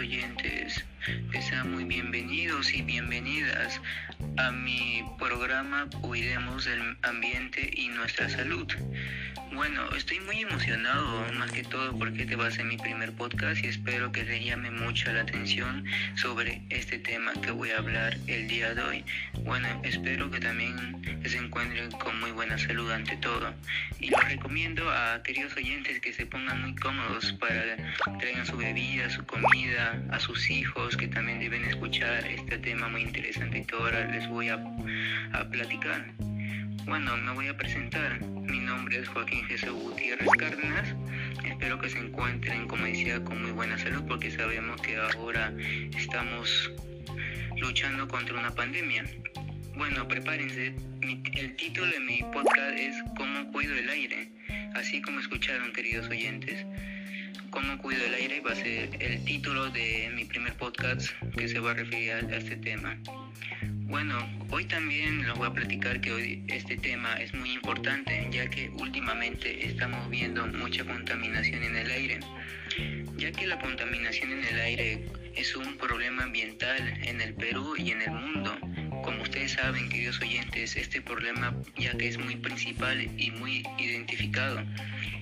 oyentes, sean muy bienvenidos y bienvenidas a mi programa Cuidemos el Ambiente y Nuestra Salud. Bueno, estoy muy emocionado, más que todo porque te va a ser mi primer podcast y espero que le llame mucho la atención sobre este tema que voy a hablar el día de hoy. Bueno, espero que también se encuentren con muy buena salud ante todo. Y les recomiendo a queridos oyentes que se pongan muy cómodos para traigan su bebida, su comida, a sus hijos que también deben escuchar este tema muy interesante que ahora les voy a, a platicar. Bueno, me voy a presentar. Mi nombre es Joaquín Jesús Gutiérrez Cárdenas. Espero que se encuentren, como decía, con muy buena salud porque sabemos que ahora estamos luchando contra una pandemia. Bueno, prepárense. el título de mi podcast es ¿Cómo cuido el aire? Así como escucharon, queridos oyentes. ¿Cómo cuido el aire? va a ser el título de mi primer podcast que se va a referir a este tema. Bueno, hoy también les voy a platicar que hoy este tema es muy importante, ya que últimamente estamos viendo mucha contaminación en el aire, ya que la contaminación en el aire es un problema ambiental en el Perú y en el mundo. Como ustedes saben, queridos oyentes, este problema ya que es muy principal y muy identificado,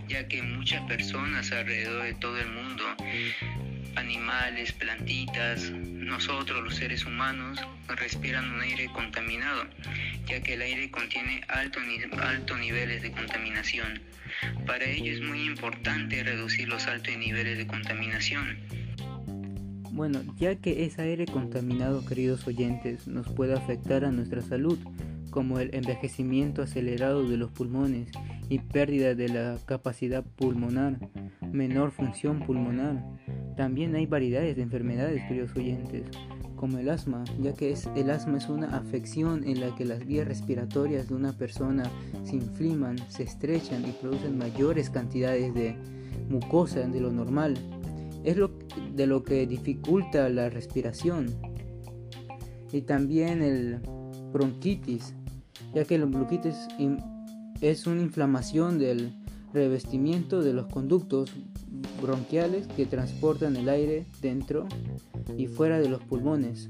ya que muchas personas alrededor de todo el mundo animales, plantitas, nosotros los seres humanos respiran un aire contaminado, ya que el aire contiene altos alto niveles de contaminación. Para ello es muy importante reducir los altos niveles de contaminación. Bueno, ya que ese aire contaminado, queridos oyentes, nos puede afectar a nuestra salud, como el envejecimiento acelerado de los pulmones y pérdida de la capacidad pulmonar, menor función pulmonar. También hay variedades de enfermedades, queridos oyentes, como el asma, ya que el asma es una afección en la que las vías respiratorias de una persona se inflaman, se estrechan y producen mayores cantidades de mucosa de lo normal. Es lo, de lo que dificulta la respiración. Y también el bronquitis, ya que el bronquitis es una inflamación del revestimiento de los conductos bronquiales que transportan el aire dentro y fuera de los pulmones.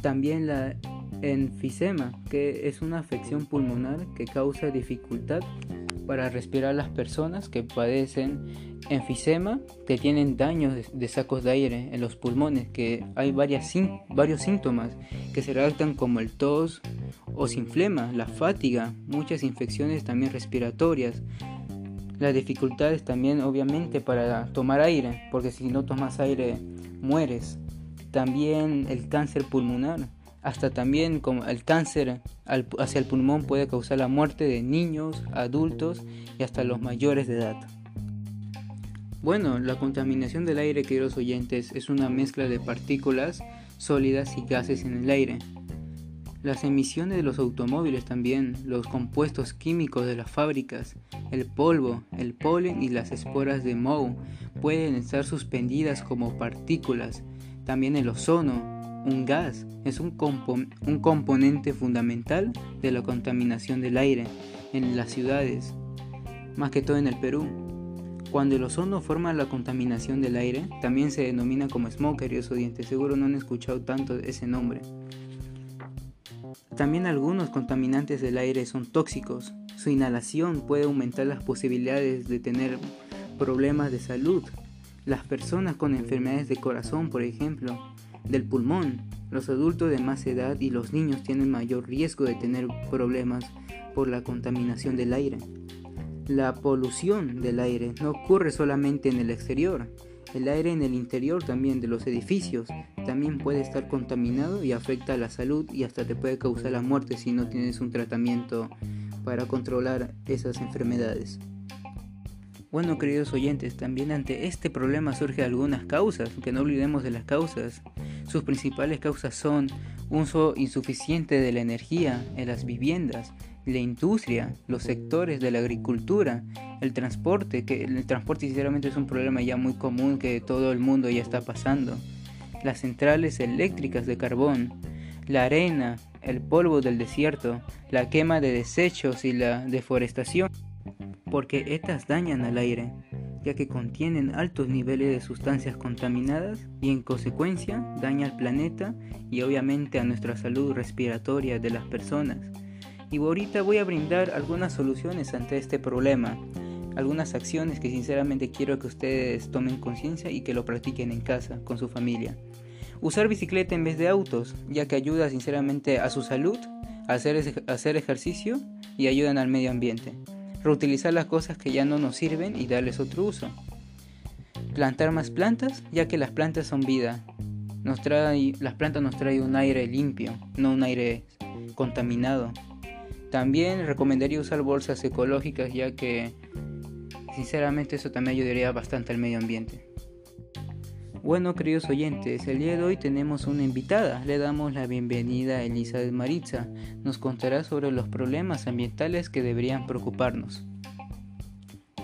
También la enfisema, que es una afección pulmonar que causa dificultad para respirar las personas que padecen enfisema, que tienen daños de, sacos de aire en los pulmones, que hay varias, varios síntomas que se redactan como el tos o se inflema, la fatiga, muchas infecciones también respiratorias, las dificultades también obviamente para tomar aire, porque si no tomas aire mueres. También el cáncer pulmonar, hasta también como el cáncer hacia el pulmón puede causar la muerte de niños, adultos y hasta los mayores de edad. Bueno, la contaminación del aire, queridos oyentes, es una mezcla de partículas sólidas y gases en el aire. Las emisiones de los automóviles también, los compuestos químicos de las fábricas, el polvo, el polen y las esporas de moho pueden estar suspendidas como partículas. También el ozono, un gas, es un, un componente fundamental de la contaminación del aire en las ciudades, más que todo en el Perú. Cuando el ozono forma la contaminación del aire, también se denomina como smog, oyentes. Seguro no han escuchado tanto ese nombre. También algunos contaminantes del aire son tóxicos. Su inhalación puede aumentar las posibilidades de tener problemas de salud. Las personas con enfermedades de corazón, por ejemplo, del pulmón, los adultos de más edad y los niños tienen mayor riesgo de tener problemas por la contaminación del aire. La polución del aire no ocurre solamente en el exterior, el aire en el interior también de los edificios también puede estar contaminado y afecta a la salud y hasta te puede causar la muerte si no tienes un tratamiento para controlar esas enfermedades. Bueno, queridos oyentes, también ante este problema surgen algunas causas, que no olvidemos de las causas. Sus principales causas son uso insuficiente de la energía en las viviendas, la industria, los sectores de la agricultura, el transporte, que el transporte sinceramente es un problema ya muy común que todo el mundo ya está pasando, las centrales eléctricas de carbón, la arena, el polvo del desierto, la quema de desechos y la deforestación, porque estas dañan al aire. Ya que contienen altos niveles de sustancias contaminadas y en consecuencia daña al planeta y obviamente a nuestra salud respiratoria de las personas. Y ahorita voy a brindar algunas soluciones ante este problema, algunas acciones que sinceramente quiero que ustedes tomen conciencia y que lo practiquen en casa con su familia. Usar bicicleta en vez de autos, ya que ayuda sinceramente a su salud, a hacer, hacer ejercicio y ayudan al medio ambiente. Reutilizar las cosas que ya no nos sirven y darles otro uso. Plantar más plantas, ya que las plantas son vida. Nos trae, las plantas nos traen un aire limpio, no un aire contaminado. También recomendaría usar bolsas ecológicas, ya que sinceramente eso también ayudaría bastante al medio ambiente. Bueno, queridos oyentes, el día de hoy tenemos una invitada. Le damos la bienvenida a Elizabeth Maritza. Nos contará sobre los problemas ambientales que deberían preocuparnos.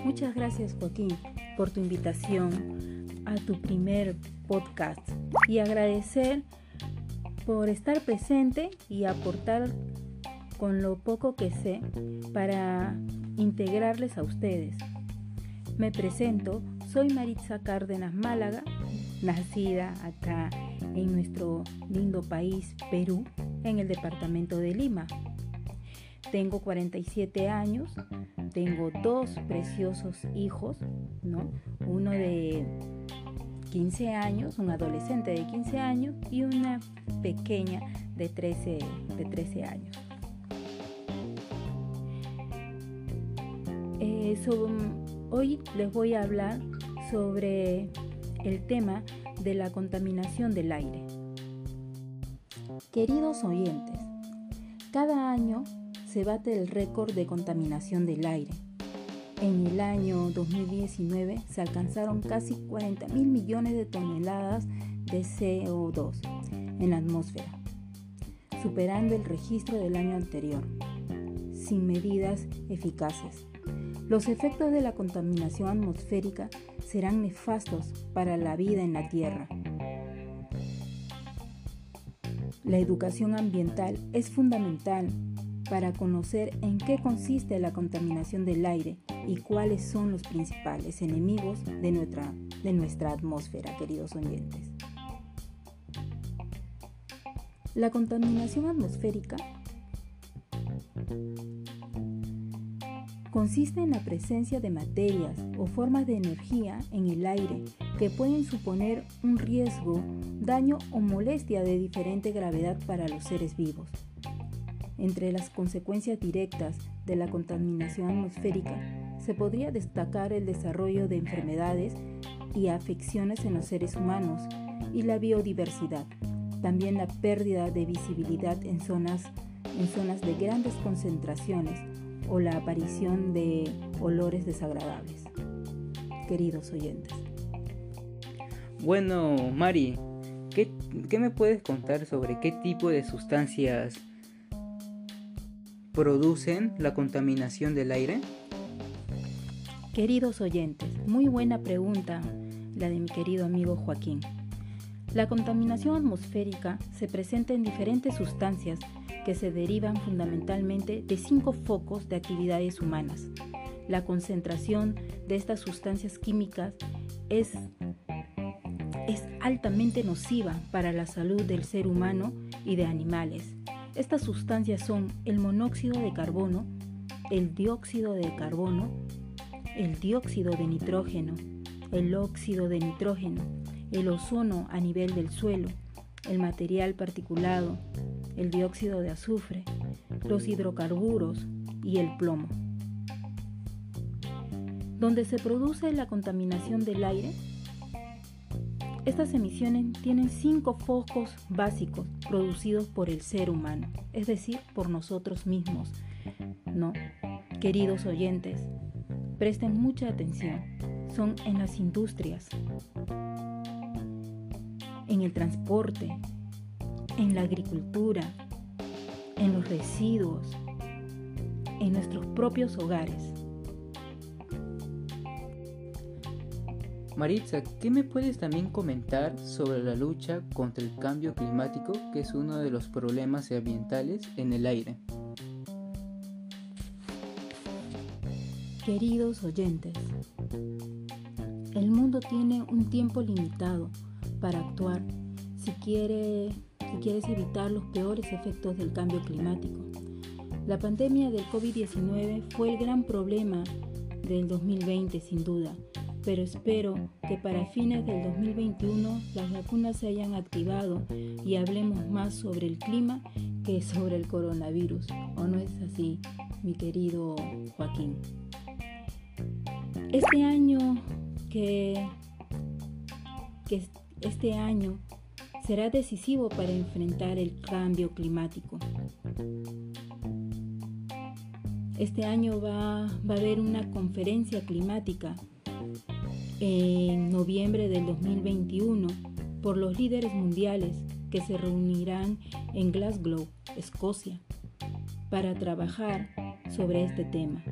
Muchas gracias, Joaquín, por tu invitación a tu primer podcast y agradecer por estar presente y aportar con lo poco que sé para integrarles a ustedes. Me presento, soy Maritza Cárdenas Málaga, nacida acá en nuestro lindo país, Perú, en el departamento de Lima. Tengo 47 años, tengo dos preciosos hijos, ¿no? Uno de 15 años, un adolescente de 15 años y una pequeña de 13, de 13 años. Eh, hoy les voy a hablar sobre el tema de la contaminación del aire. Queridos oyentes, cada año se bate el récord de contaminación del aire. En el año 2019 se alcanzaron casi 40 mil millones de toneladas de CO2 en la atmósfera, superando el registro del año anterior, sin medidas eficaces. Los efectos de la contaminación atmosférica serán nefastos para la vida en la Tierra. La educación ambiental es fundamental para conocer en qué consiste la contaminación del aire y cuáles son los principales enemigos de nuestra, de nuestra atmósfera, queridos oyentes. La contaminación atmosférica consiste en la presencia de materias o formas de energía en el aire que pueden suponer un riesgo, daño o molestia de diferente gravedad para los seres vivos. Entre las consecuencias directas de la contaminación atmosférica se podría destacar el desarrollo de enfermedades y afecciones en los seres humanos y la biodiversidad, también la pérdida de visibilidad en zonas, de grandes concentraciones o la aparición de olores desagradables. Queridos oyentes. Bueno, Mari, ¿qué, ¿qué, me puedes contar sobre qué tipo de sustancias producen la contaminación del aire? Queridos oyentes, muy buena pregunta la de mi querido amigo Joaquín. La contaminación atmosférica se presenta en diferentes sustancias que se derivan fundamentalmente de cinco focos de actividades humanas. La concentración de estas sustancias químicas es, es altamente nociva para la salud del ser humano y de animales. Estas sustancias son el monóxido de carbono, el dióxido de carbono, el dióxido de nitrógeno, el óxido de nitrógeno, el ozono a nivel del suelo, el material particulado, el dióxido de azufre, los hidrocarburos y el plomo. Donde se produce la contaminación del aire, estas emisiones tienen cinco focos básicos producidos por el ser humano, es decir, por nosotros mismos. No, queridos oyentes, presten mucha atención. Son en las industrias, en el transporte, en la agricultura, en los residuos, en nuestros propios hogares. Maritza, ¿qué me puedes también comentar sobre la lucha contra el cambio climático, que es uno de los problemas ambientales en el aire? Queridos oyentes, El mundo tiene un tiempo limitado para actuar si, quiere, si quieres evitar los peores efectos del cambio climático. La pandemia del COVID-19 fue el gran problema del 2020 sin duda, pero espero que para fines del 2021 las vacunas se hayan activado y hablemos más sobre el clima que sobre el coronavirus. ¿O no es así, mi querido Joaquín? Este año que, este año será decisivo para enfrentar el cambio climático. Este año va, a haber una conferencia climática en noviembre del 2021 por los líderes mundiales que se reunirán en Glasgow, Escocia, para trabajar sobre este tema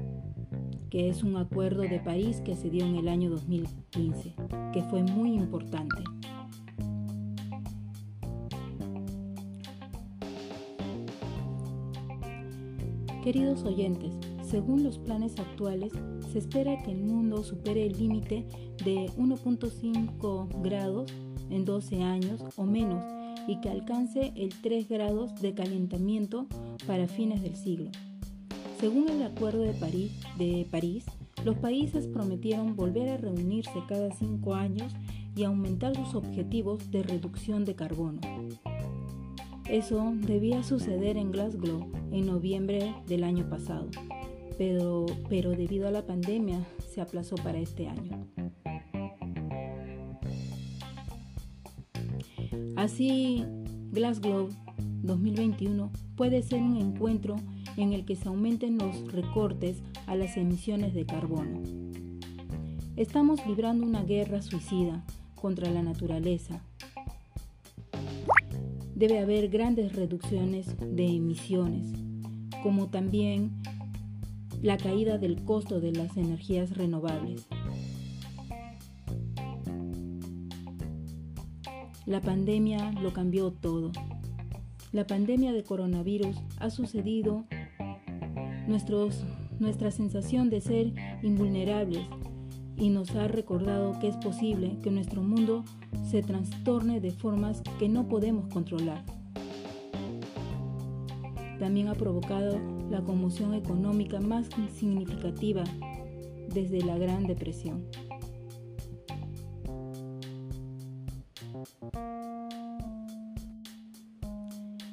que es un acuerdo de París que se dio en el año 2015, que fue muy importante. Queridos oyentes, según los planes actuales, se espera que el mundo supere el límite de 1.5 grados en 12 años o menos y que alcance el 3 grados de calentamiento para fines del siglo. Según el Acuerdo de París, de París, los países prometieron volver a reunirse cada cinco años y aumentar sus objetivos de reducción de carbono. Eso debía suceder en Glasgow en noviembre del año pasado, pero, debido a la pandemia se aplazó para este año. Así, Glasgow 2021 puede ser un encuentro en el que se aumenten los recortes a las emisiones de carbono. Estamos librando una guerra suicida contra la naturaleza. Debe haber grandes reducciones de emisiones, como también la caída del costo de las energías renovables. La pandemia lo cambió todo. La pandemia de coronavirus ha sucedido nuestra sensación de ser invulnerables y nos ha recordado que es posible que nuestro mundo se trastorne de formas que no podemos controlar. También ha provocado la conmoción económica más significativa desde la Gran Depresión.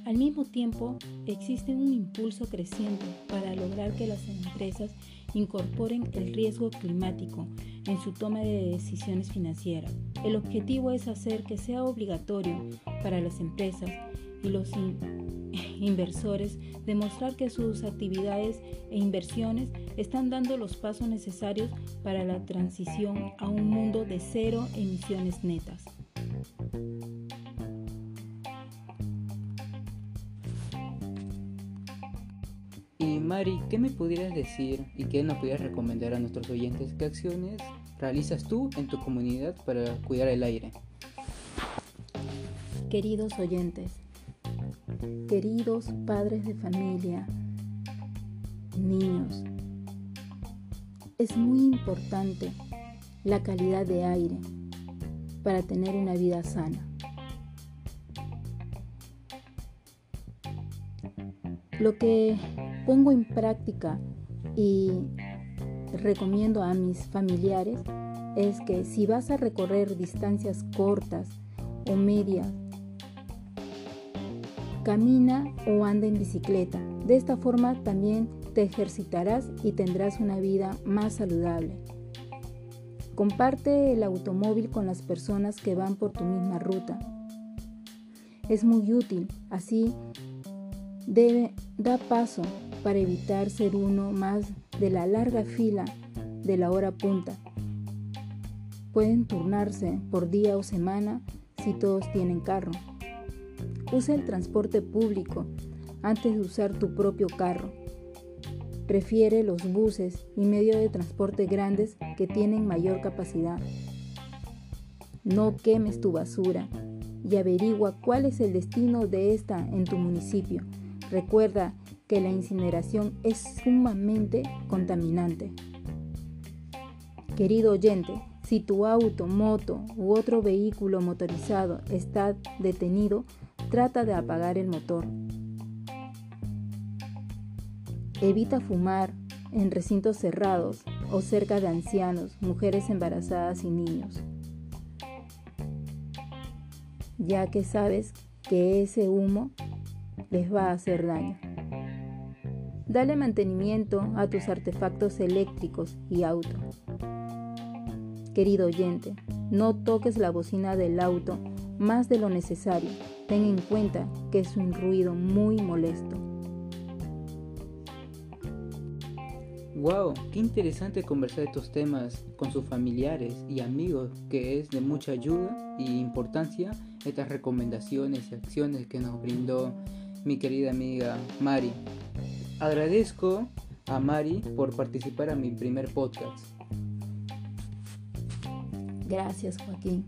Al mismo tiempo, existe un impulso creciente para lograr que las empresas incorporen el riesgo climático en su toma de decisiones financieras. El objetivo es hacer que sea obligatorio para las empresas y los inversores demostrar que sus actividades e inversiones están dando los pasos necesarios para la transición a un mundo de cero emisiones netas. Mari, ¿qué me pudieras decir y qué nos pudieras recomendar a nuestros oyentes? ¿Qué acciones realizas tú en tu comunidad para cuidar el aire? Queridos oyentes, queridos padres de familia, niños, es muy importante la calidad de aire para tener una vida sana. Lo que pongo en práctica y recomiendo a mis familiares es que si vas a recorrer distancias cortas o medias, camina o anda en bicicleta. De esta forma también te ejercitarás y tendrás una vida más saludable. Comparte el automóvil con las personas que van por tu misma ruta. Es muy útil, así da paso para evitar ser uno más de la larga fila de la hora punta. Pueden turnarse por día o semana si todos tienen carro. Usa el transporte público antes de usar tu propio carro. Prefiere los buses y medios de transporte grandes que tienen mayor capacidad. No quemes tu basura y averigua cuál es el destino de esta en tu municipio. Recuerda que la incineración es sumamente contaminante. Querido oyente, Si tu auto, moto u otro vehículo motorizado está detenido, trata de apagar el motor. Evita fumar en recintos cerrados o cerca de ancianos, mujeres embarazadas y niños, ya que sabes que ese humo les va a hacer daño. Dale mantenimiento a tus artefactos eléctricos y auto. Querido oyente, no toques la bocina del auto más de lo necesario. Ten en cuenta que es un ruido muy molesto. Wow, qué interesante conversar estos temas con sus familiares y amigos, que es de mucha ayuda y importancia estas recomendaciones y acciones que nos brindó mi querida amiga Mari. Agradezco a Mari por participar a mi primer podcast. Gracias Joaquín.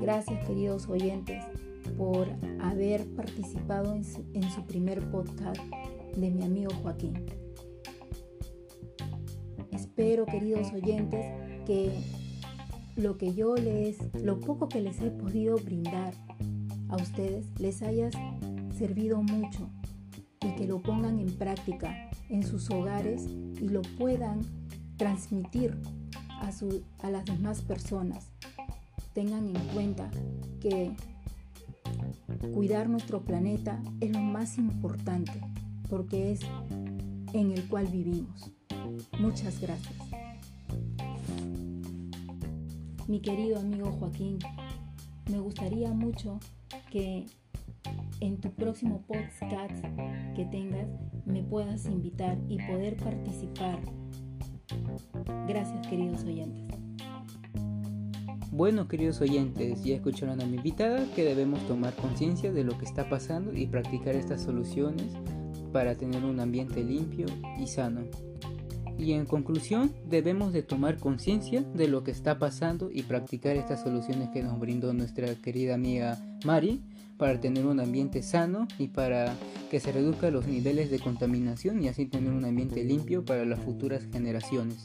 Gracias queridos oyentes por haber participado en su, primer podcast de mi amigo Joaquín. Espero queridos oyentes que lo que yo les, lo poco que les he podido brindar a ustedes les haya servido mucho y que lo pongan en práctica en sus hogares y lo puedan transmitir a, las demás personas. Tengan en cuenta que cuidar nuestro planeta es lo más importante porque es en el cual vivimos. Muchas gracias. Mi querido amigo Joaquín, me gustaría mucho que en tu próximo podcast que tengas me puedas invitar y poder participar Gracias queridos oyentes. Bueno, queridos oyentes, ya escucharon a mi invitada que debemos tomar conciencia de lo que está pasando y practicar estas soluciones para tener un ambiente limpio y sano. Y en conclusión, debemos de tomar conciencia de lo que está pasando y practicar estas soluciones que nos brindó nuestra querida amiga Mari para tener un ambiente sano y para que se reduzcan los niveles de contaminación y así tener un ambiente limpio para las futuras generaciones.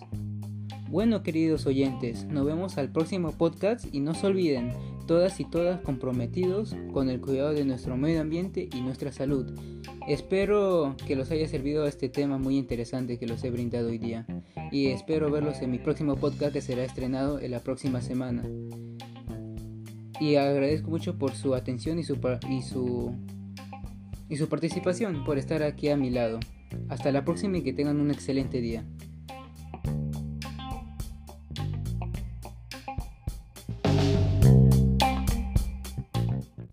Bueno queridos oyentes, nos vemos al próximo podcast y no se olviden, todas y todas comprometidos con el cuidado de nuestro medio ambiente y nuestra salud. Espero que los haya servido este tema muy interesante que los he brindado hoy día y espero verlos en mi próximo podcast que será estrenado en la próxima semana y agradezco mucho por su atención y su, y su, y su participación, por estar aquí a mi lado. Hasta la próxima y que tengan un excelente día.